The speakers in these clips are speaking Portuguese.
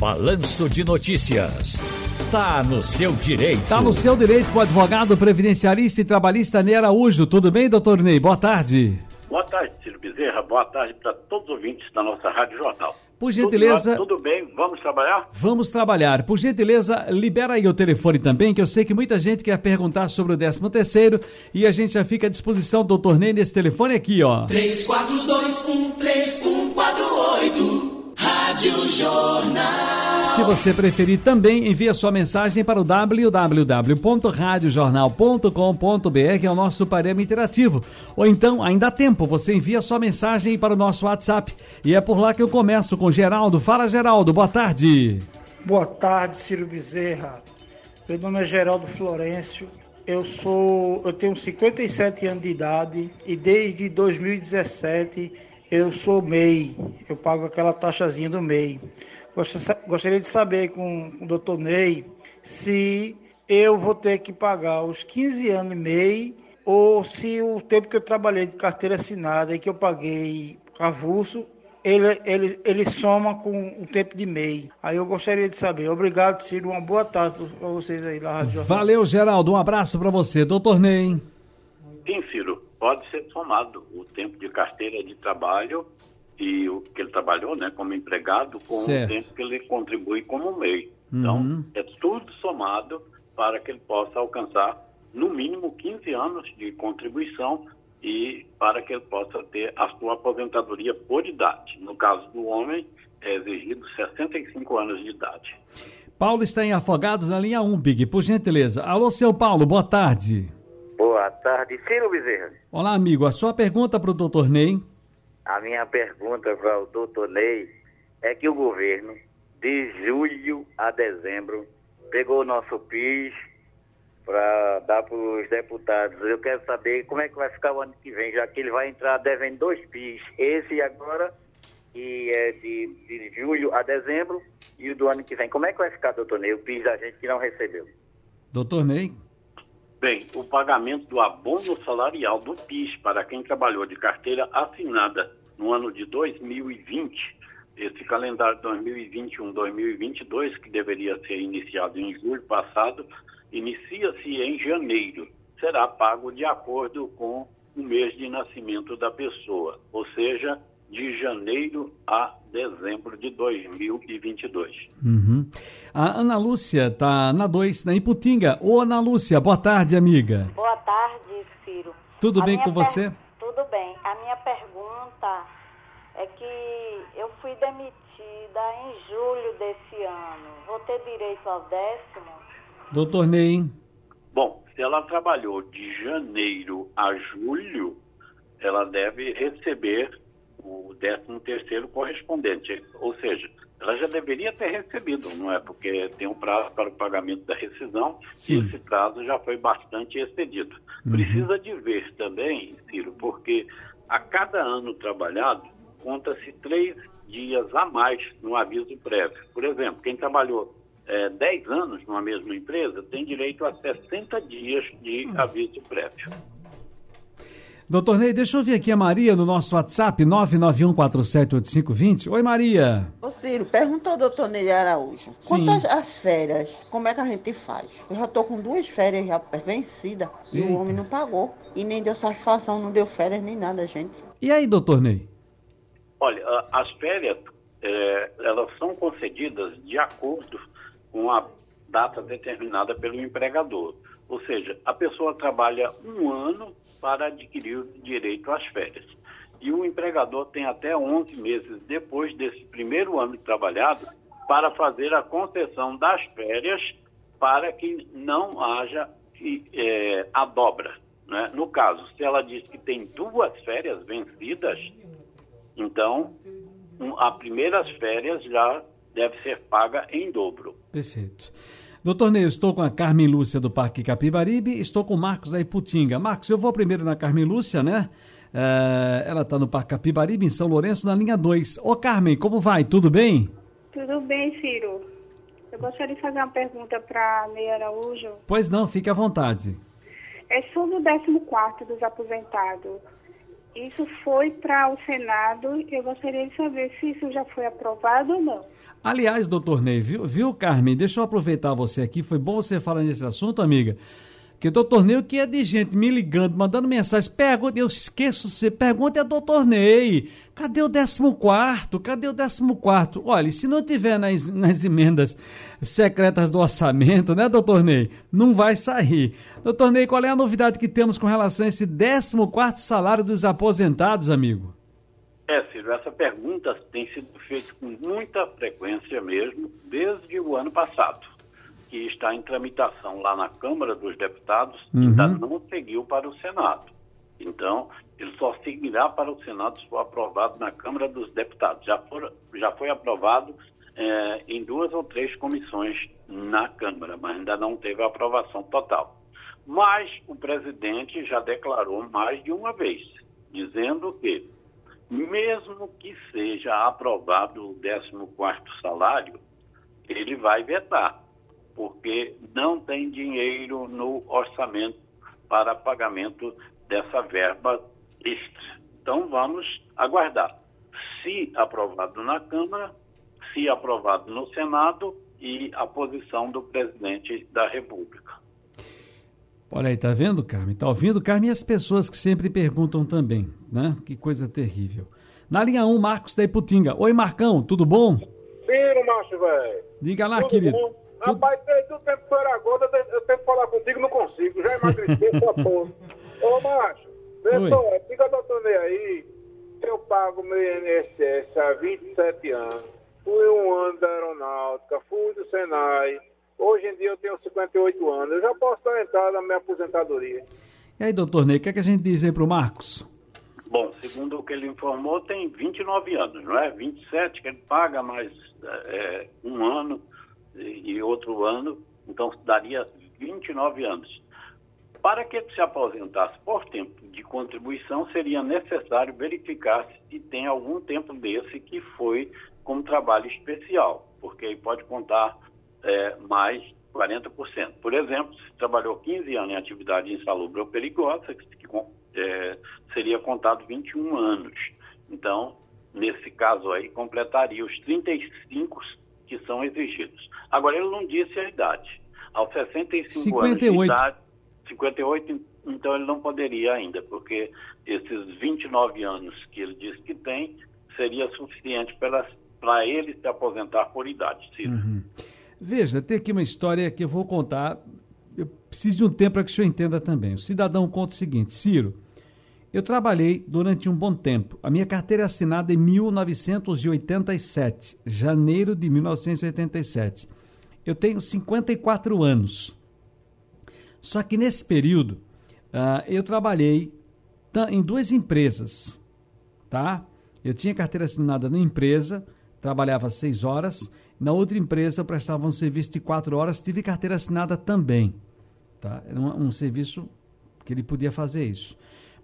Balanço de Notícias. Tá no seu direito. Tá no seu direito com o advogado previdenciarista e trabalhista Ney Araújo. Tudo bem, doutor Ney? Boa tarde. Boa tarde, Ciro Bezerra. Boa tarde para todos os ouvintes da nossa Rádio Jornal. Por gentileza. Tudo, tudo, bem? Vamos trabalhar? Vamos trabalhar. Por gentileza, libera aí o telefone também, que eu sei que muita gente quer perguntar sobre o 13 terceiro e a gente já fica à disposição, doutor Ney, nesse telefone aqui, ó. 34213148 Rádio Jornal. Se você preferir, também envie sua mensagem para o www.radiojornal.com.br, que é o nosso parêmetro interativo. Ou então, ainda há tempo, você envia sua mensagem para o nosso WhatsApp. E é por lá que eu começo com Geraldo. Fala, Geraldo, boa tarde. Boa tarde, Ciro Bezerra. Meu nome é Geraldo Florencio. Eu sou, eu tenho 57 anos de idade e desde 2017 eu sou MEI, eu pago aquela taxazinha do MEI. Gostaria de saber com o doutor Ney se eu vou ter que pagar os 15 anos MEI ou se o tempo que eu trabalhei de carteira assinada e que eu paguei avulso, ele, ele, ele soma com o tempo de MEI. Aí eu gostaria de saber. Obrigado, Ciro. Uma boa tarde para vocês aí na Rádio Valeu, Geraldo. Um abraço para você. Doutor Ney. Sim, Ciro pode ser somado o tempo de carteira de trabalho e o que ele trabalhou, né, como empregado, com certo. o tempo que ele contribui como MEI. Então, uhum. é tudo somado para que ele possa alcançar no mínimo 15 anos de contribuição e para que ele possa ter a sua aposentadoria por idade. No caso do homem, é exigido 65 anos de idade. Paulo está em Afogados na linha 1, Big, por gentileza. Alô, seu Paulo, boa tarde. Boa tarde, Ciro Bezerra. Olá, amigo. A sua pergunta para o doutor Ney? A minha pergunta para o doutor Ney é que o governo, de julho a dezembro, pegou o nosso PIS para dar para os deputados. Eu quero saber como é que vai ficar o ano que vem, já que ele vai entrar devendo dois PIS. Esse agora, que é de, de julho a dezembro, e o do ano que vem. Como é que vai ficar, doutor Ney, o PIS da gente que não recebeu? Doutor Ney? Bem, o pagamento do abono salarial do PIS para quem trabalhou de carteira assinada no ano de 2020, esse calendário 2021-2022, que deveria ser iniciado em julho passado, inicia-se em janeiro. Será pago de acordo com o mês de nascimento da pessoa, ou seja, de janeiro a dezembro de 2022. Uhum. A Ana Lúcia está na 2, na Iputinga. Ô, Ana Lúcia, boa tarde, amiga. Boa tarde, Ciro. Tudo a bem com você? Tudo bem. A minha pergunta é que eu fui demitida em julho desse ano. Vou ter direito ao décimo? Doutor Ney. Bom, se ela trabalhou de janeiro a julho, ela deve receber o 13 terceiro correspondente, ou seja, ela já deveria ter recebido, não é? Porque tem um prazo para o pagamento da rescisão Sim. e esse prazo já foi bastante excedido. Uhum. Precisa de ver também, Ciro, porque a cada ano trabalhado, conta-se três dias a mais no aviso prévio. Por exemplo, quem trabalhou é, 10 anos numa mesma empresa tem direito a 60 dias de uhum. aviso prévio. Doutor Ney, deixa eu ver aqui a Maria no nosso WhatsApp, 991478520. Oi, Maria. Ô, Ciro, pergunta ao doutor Ney Araújo. Sim. Quantas as férias, como é que a gente faz? Eu já tô com duas férias já vencidas e o homem não pagou. E nem deu satisfação, não deu férias nem nada, gente. E aí, doutor Ney? Olha, as férias, é, elas são concedidas de acordo com a data determinada pelo empregador. Ou seja, a pessoa trabalha um ano para adquirir o direito às férias. E o empregador tem até 11 meses depois desse primeiro ano trabalhado para fazer a concessão das férias para que não haja é, a dobra. Né? No caso, se ela diz que tem duas férias vencidas, então um, a primeiras férias já deve ser paga em dobro. Perfeito. Doutor Ney, estou com a Carmen Lúcia do Parque Capibaribe, estou com o Marcos da Iputinga. Marcos, eu vou primeiro na Carmen Lúcia, né? Uh, ela está no Parque Capibaribe, em São Lourenço, na linha 2. Ô Carmen, como vai? Tudo bem? Tudo bem, Ciro. Eu gostaria de fazer uma pergunta para Ney Araújo. Pois não, fique à vontade. É sobre o 14 dos aposentados. Isso foi para o Senado. Eu gostaria de saber se isso já foi aprovado ou não. Aliás, doutor Ney, viu, viu, Carmen? Deixa eu aproveitar você aqui. Foi bom você falar nesse assunto, amiga. Que doutor Ney, o que é de gente me ligando, mandando mensagem, pergunta, eu esqueço você, pergunta é doutor Ney, cadê o 14? Cadê o 14? Olha, se não tiver nas, nas emendas secretas do orçamento, né, doutor Ney? Não vai sair. Doutor Ney, qual é a novidade que temos com relação a esse 14 salário dos aposentados, amigo? É, Ciro, essa pergunta tem sido feita com muita frequência mesmo, desde o ano passado que está em tramitação lá na Câmara dos Deputados, uhum. ainda não seguiu para o Senado. Então, ele só seguirá para o Senado se for aprovado na Câmara dos Deputados. Já, for, já foi aprovado é, em duas ou três comissões na Câmara, mas ainda não teve a aprovação total. Mas o presidente já declarou mais de uma vez, dizendo que, mesmo que seja aprovado o 14º salário, ele vai vetar porque não tem dinheiro no orçamento para pagamento dessa verba extra. Então vamos aguardar. Se aprovado na Câmara, se aprovado no Senado e a posição do presidente da República. Olha aí, tá vendo, Carmen? Tá ouvindo, Carmen? E as pessoas que sempre perguntam também, né? Que coisa terrível. Na linha 1, Marcos da Iputinga. Oi, Marcão, tudo bom? Sim, macho, velho. Diga lá, tudo querido. Bom? Rapaz, desde o tempo que eu era gordo, eu tenho que falar contigo, não consigo. Já emagreci, só porra. Ô, macho, pessoal, diga ao doutor Ney aí, eu pago meu INSS há 27 anos. Fui um ano da aeronáutica, fui do Senai. Hoje em dia eu tenho 58 anos. Eu já posso estar entrando na minha aposentadoria. E aí, doutor Ney, o que, é que a gente diz aí pro Marcos? Bom, segundo o que ele informou, tem 29 anos, não é? 27 que ele paga mais é, um ano e outro ano, então daria 29 anos. Para que se aposentasse por tempo de contribuição, seria necessário verificar se tem algum tempo desse que foi como trabalho especial, porque aí pode contar é, mais 40%. Por exemplo, se trabalhou 15 anos em atividade insalubre ou perigosa, que, é, seria contado 21 anos. Então, nesse caso aí, completaria os 35 que são exigidos. Agora, ele não disse a idade. Aos 65 58. anos de idade, 58, então ele não poderia ainda, porque esses 29 anos que ele disse que tem, seria suficiente para ele se aposentar por idade, Ciro. Uhum. Veja, tem aqui uma história que eu vou contar. Eu preciso de um tempo para que o senhor entenda também. O cidadão conta o seguinte: Ciro, eu trabalhei durante um bom tempo. A minha carteira é assinada em 1987, janeiro de 1987. Eu tenho 54 anos. Só que nesse período, uh, eu trabalhei em duas empresas, tá? Eu tinha carteira assinada numa empresa, trabalhava seis horas. Na outra empresa, prestava um serviço de quatro horas, tive carteira assinada também, tá? Era um, um serviço que ele podia fazer isso.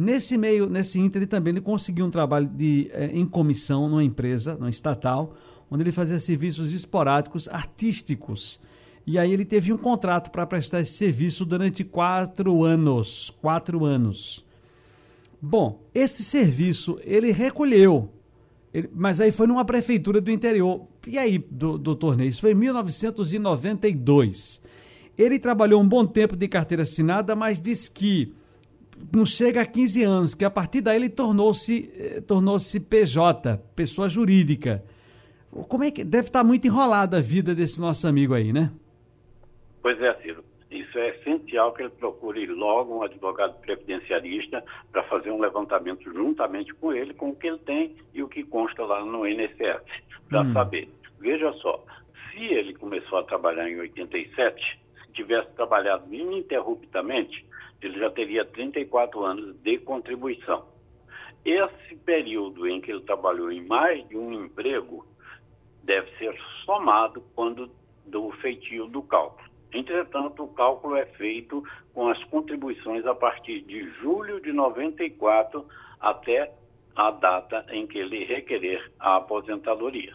Nesse meio, nesse ínter, ele também ele conseguiu um trabalho de, é, em comissão numa empresa, numa estatal, onde ele fazia serviços esporádicos artísticos. E aí ele teve um contrato para prestar esse serviço durante quatro anos. Quatro anos. Bom, esse serviço ele recolheu, ele, mas aí foi numa prefeitura do interior. E aí, do, do torneio? Isso foi em 1992. Ele trabalhou um bom tempo de carteira assinada, mas disse que não chega a 15 anos, que a partir daí ele tornou-se eh, tornou-se PJ, pessoa jurídica. Como é que deve estar muito enrolada a vida desse nosso amigo aí, né? Pois é, Ciro. Isso é essencial que ele procure logo um advogado previdenciarista para fazer um levantamento juntamente com ele, com o que ele tem e o que consta lá no INSS, para hum. saber. Veja só, se ele começou a trabalhar em 87, se tivesse trabalhado ininterruptamente, ele já teria 34 anos de contribuição. Esse período em que ele trabalhou em mais de um emprego deve ser somado quando do feitio do cálculo. Entretanto, o cálculo é feito com as contribuições a partir de julho de 94 até a data em que ele requerer a aposentadoria.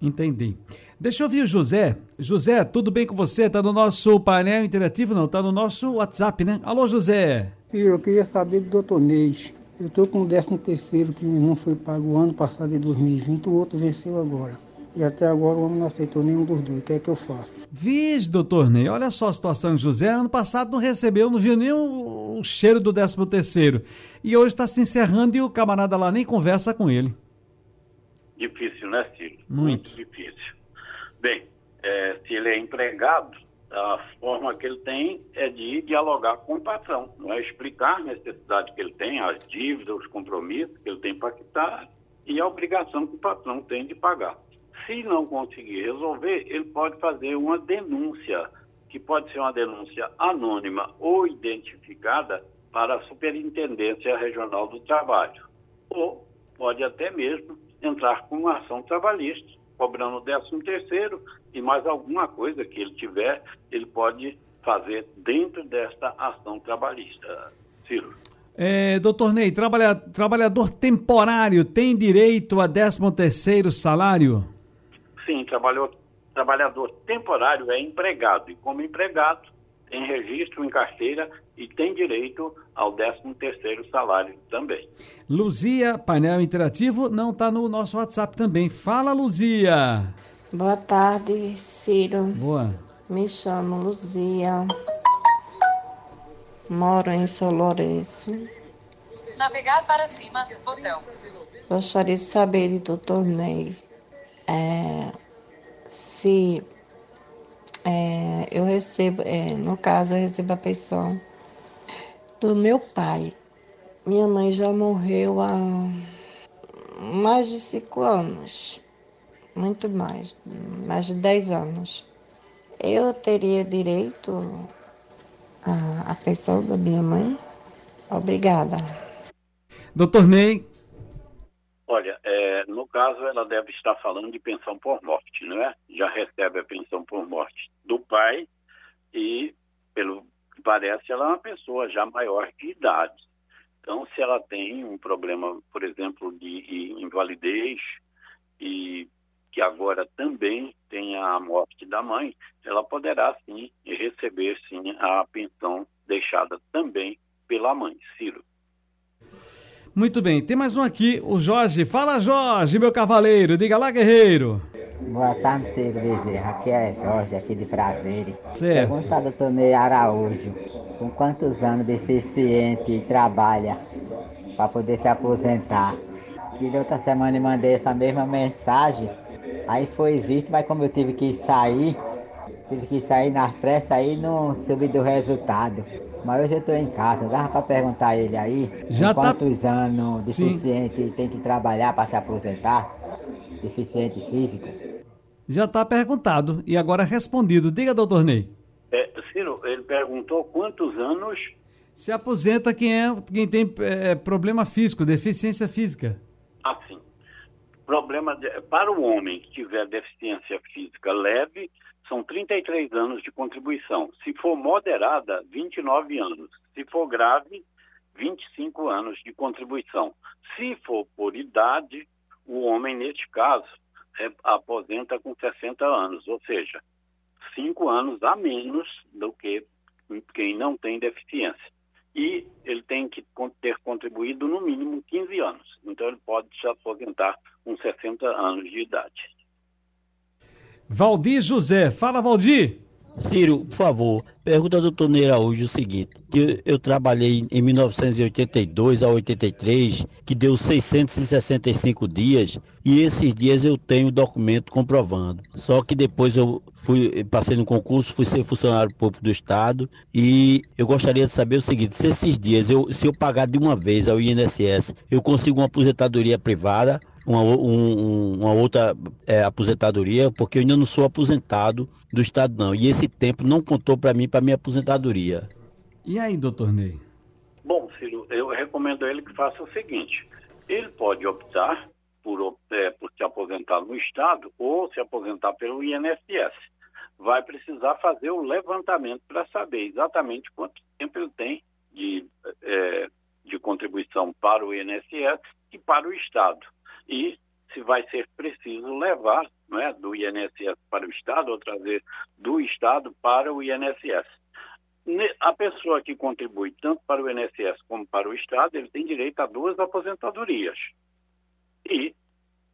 Entendi. Deixa eu ouvir o José. José, tudo bem com você? Está no nosso painel interativo? Não, está no nosso WhatsApp, né? Alô, José. Eu queria saber do doutor Neis. Eu estou com o 13 terceiro que não foi pago ano passado de 2020, o outro venceu agora. E até agora o homem não aceitou nenhum dos dois. O que é que eu faço? Viz, doutor Ney, olha só a situação de José. Ano passado não recebeu, não viu nem o, o cheiro do 13 terceiro. E hoje está se encerrando e o camarada lá nem conversa com ele. Difícil, né, Ciro? Muito. Muito difícil. Bem, é, se ele é empregado, a forma que ele tem é de dialogar com o patrão, não é explicar a necessidade que ele tem, as dívidas, os compromissos que ele tem para quitar e a obrigação que o patrão tem de pagar. Se não conseguir resolver, ele pode fazer uma denúncia, que pode ser uma denúncia anônima ou identificada para a Superintendência Regional do Trabalho. Ou pode até mesmo entrar com uma ação trabalhista, cobrando o 13 terceiro e mais alguma coisa que ele tiver, ele pode fazer dentro desta ação trabalhista. Ciro. É, doutor Ney, trabalha, trabalhador temporário tem direito a 13 terceiro salário? Sim, trabalhador, trabalhador temporário é empregado e como empregado tem registro em carteira e tem direito ao 13 terceiro salário também. Luzia, painel interativo, não está no nosso WhatsApp também. Fala, Luzia! Boa tarde, Ciro. Boa. Me chamo Luzia. Moro em São Lourenço. Navegar para cima, botão. Gostaria de saber doutor Ney é, se é, eu recebo, é, no caso, eu recebo a pensão do meu pai. Minha mãe já morreu há mais de cinco anos, muito mais, mais de dez anos. Eu teria direito à, à pensão da minha mãe? Obrigada. Doutor Ney. Olha, é, no caso, ela deve estar falando de pensão por morte, não é? Já recebe a pensão por morte do pai e, pelo que parece, ela é uma pessoa já maior de idade. Então, se ela tem um problema, por exemplo, de invalidez e que agora também tem a morte da mãe, ela poderá sim receber sim a pensão deixada também pela mãe, Ciro. Muito bem, tem mais um aqui, o Jorge. Fala, Jorge, meu cavaleiro. Diga lá, guerreiro. Boa tarde, Ciro Bezerra. Aqui é Jorge, aqui de Prazeres. Certo. Pergunta ao doutor Ney Araújo. Com quantos anos deficiente trabalha para poder se aposentar? Que outra semana eu mandei essa mesma mensagem. Aí foi visto, mas como eu tive que sair, tive que sair nas pressas aí, não soube do resultado. Mas hoje eu estou em casa, dava para perguntar a ele aí Já tá- quantos anos deficiente tem que trabalhar para se aposentar? Deficiente físico? Já está perguntado e agora respondido. Diga, doutor Ney. É, Ciro, ele perguntou quantos anos Se aposenta quem, é, quem tem é, problema físico, deficiência física. assim. Problema de- para o homem que tiver deficiência física leve, são 33 anos de contribuição. Se for moderada, 29 anos. Se for grave, 25 anos de contribuição. Se for por idade, o homem, neste caso, é, aposenta com 60 anos, ou seja, 5 anos a menos do que quem não tem deficiência. E ele tem que ter contribuído no mínimo 15 anos. Então ele pode se aposentar com 60 anos de idade. Valdir José. Fala, Valdir. Ciro, por favor, pergunta ao doutor Ney Araújo o seguinte, eu, eu trabalhei em 1982 a 83, que deu 665 dias, e esses dias eu tenho documento comprovando. Só que depois eu fui, passei no concurso, fui ser funcionário público do Estado, e eu gostaria de saber o seguinte, se esses dias, eu, se eu pagar de uma vez ao INSS, eu consigo uma aposentadoria privada, uma, um- um- uma outra é, aposentadoria, porque eu ainda não sou aposentado do Estado, não. E esse tempo não contou para mim, para minha aposentadoria. E aí, doutor Ney? Bom, Ciro, eu recomendo a ele que faça o seguinte: ele pode optar por, é, por se aposentar no Estado ou se aposentar pelo INSS. Vai precisar fazer o levantamento para saber exatamente quanto tempo ele tem de, é, de contribuição para o INSS e para o Estado. E se vai ser preciso levar não é, do INSS para o Estado ou trazer do Estado para o INSS. a pessoa que contribui tanto para o INSS como para o Estado, ele tem direito a duas aposentadorias. E,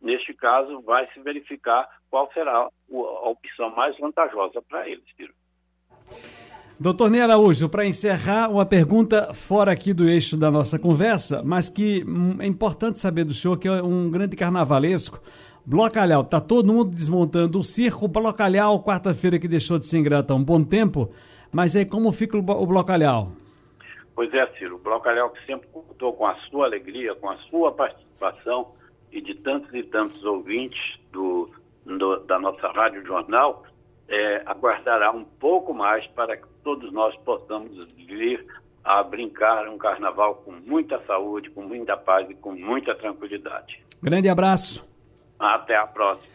neste caso, vai se verificar qual será a opção mais vantajosa para ele, Ciro. Doutor Ney Araújo, para encerrar, uma pergunta fora aqui do eixo da nossa conversa, mas que hum, é importante saber do senhor, que é um grande carnavalesco. Blocalhau, tá todo mundo desmontando o circo. Blocalhau, quarta-feira que deixou de ser ingrata há um bom tempo, mas aí como fica o Blocalhau? Pois é, Ciro, o Blocalhau que sempre contou com a sua alegria, com a sua participação e de tantos e tantos ouvintes do, do da nossa Rádio Jornal, é, aguardará um pouco mais para que todos nós possamos vir a brincar um carnaval com muita saúde, com muita paz e com muita tranquilidade. Grande abraço. Até a próxima.